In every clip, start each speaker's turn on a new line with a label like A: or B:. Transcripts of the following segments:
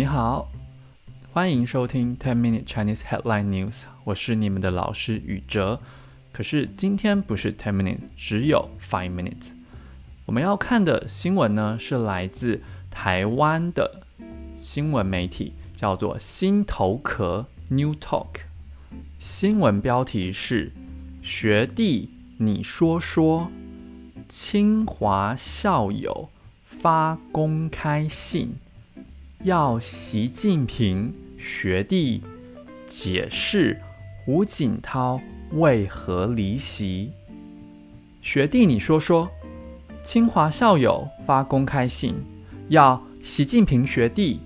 A: 你好，欢迎收听 Ten Minute Chinese Headline News，我是你们的老师宇哲。可是今天不是 Ten Minute，只有 Five Minute。我们要看的新闻呢，是来自台湾的新闻媒体，叫做新头壳 New Talk。新闻标题是：学弟，你说说，清华校友发公开信。要习近平学弟解释胡锦涛为何离席？学弟，你说说。清华校友发公开信，要习近平学弟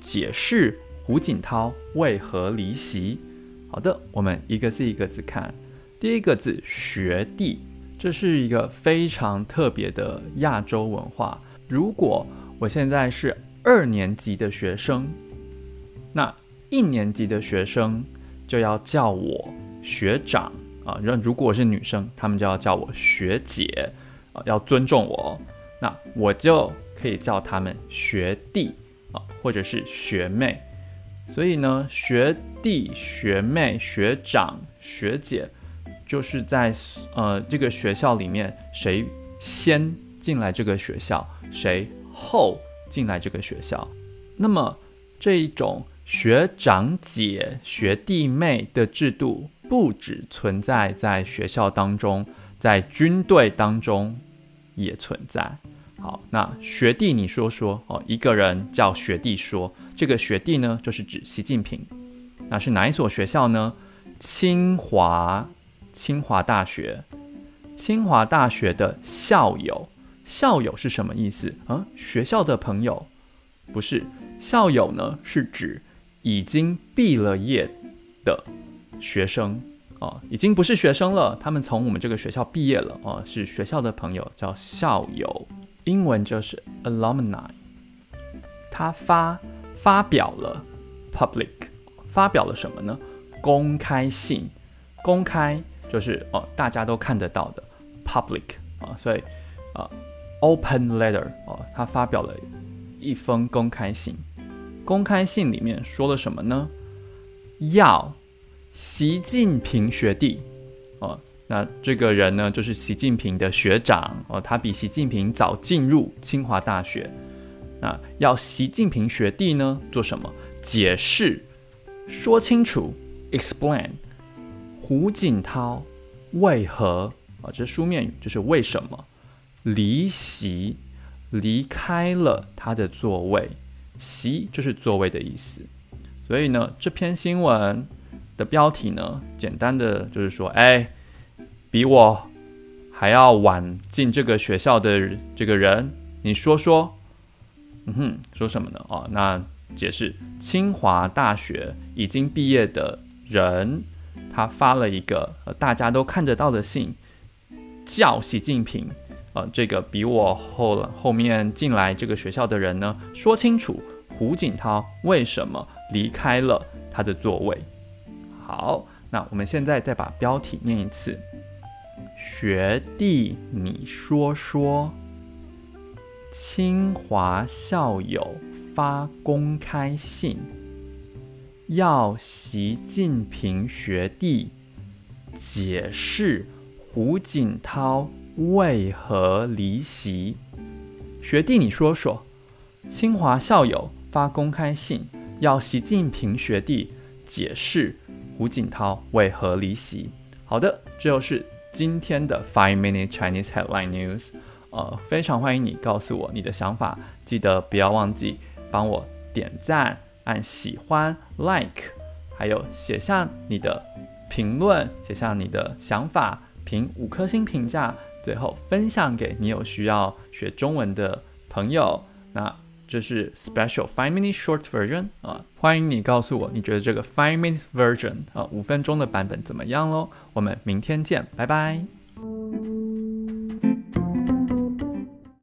A: 解释胡锦涛为何离席。好的，我们一个字一个字看。第一个字“学弟”，这是一个非常特别的亚洲文化。如果我现在是二年级的学生，那一年级的学生就要叫我学长啊。那如果是女生，他们就要叫我学姐啊，要尊重我。那我就可以叫他们学弟啊，或者是学妹。所以呢，学弟、学妹、学长、学姐，就是在呃这个学校里面，谁先进来这个学校，谁后。进来这个学校，那么这一种学长姐、学弟妹的制度，不只存在在学校当中，在军队当中也存在。好，那学弟你说说哦，一个人叫学弟说，这个学弟呢，就是指习近平。那是哪一所学校呢？清华，清华大学，清华大学的校友。校友是什么意思啊？学校的朋友，不是。校友呢，是指已经毕了业的学生啊，已经不是学生了，他们从我们这个学校毕业了啊，是学校的朋友，叫校友。英文就是 alumni。他发发表了 public，发表了什么呢？公开信，公开就是哦，大家都看得到的 public 啊，所以啊。Open letter 哦，他发表了一封公开信。公开信里面说了什么呢？要习近平学弟哦，那这个人呢，就是习近平的学长哦，他比习近平早进入清华大学。那要习近平学弟呢做什么？解释，说清楚，explain 胡锦涛为何啊？这书面语就是为什么。离席，离开了他的座位，席就是座位的意思。所以呢，这篇新闻的标题呢，简单的就是说，哎，比我还要晚进这个学校的这个人，你说说，嗯哼，说什么呢？哦，那解释，清华大学已经毕业的人，他发了一个大家都看得到的信，叫习近平。呃，这个比我后后面进来这个学校的人呢，说清楚胡锦涛为什么离开了他的座位。好，那我们现在再把标题念一次：学弟，你说说，清华校友发公开信，要习近平学弟解释胡锦涛。为何离席？学弟，你说说。清华校友发公开信，要习近平学弟解释胡锦涛为何离席。好的，这就是今天的 Five Minute Chinese Headline News。呃，非常欢迎你告诉我你的想法，记得不要忘记帮我点赞、按喜欢、Like，还有写下你的评论，写下你的想法，评五颗星评价。最后分享给你有需要学中文的朋友，那这是 special five minute short version 啊，欢迎你告诉我你觉得这个 five minute version 啊五分钟的版本怎么样喽？我们明天见，拜拜。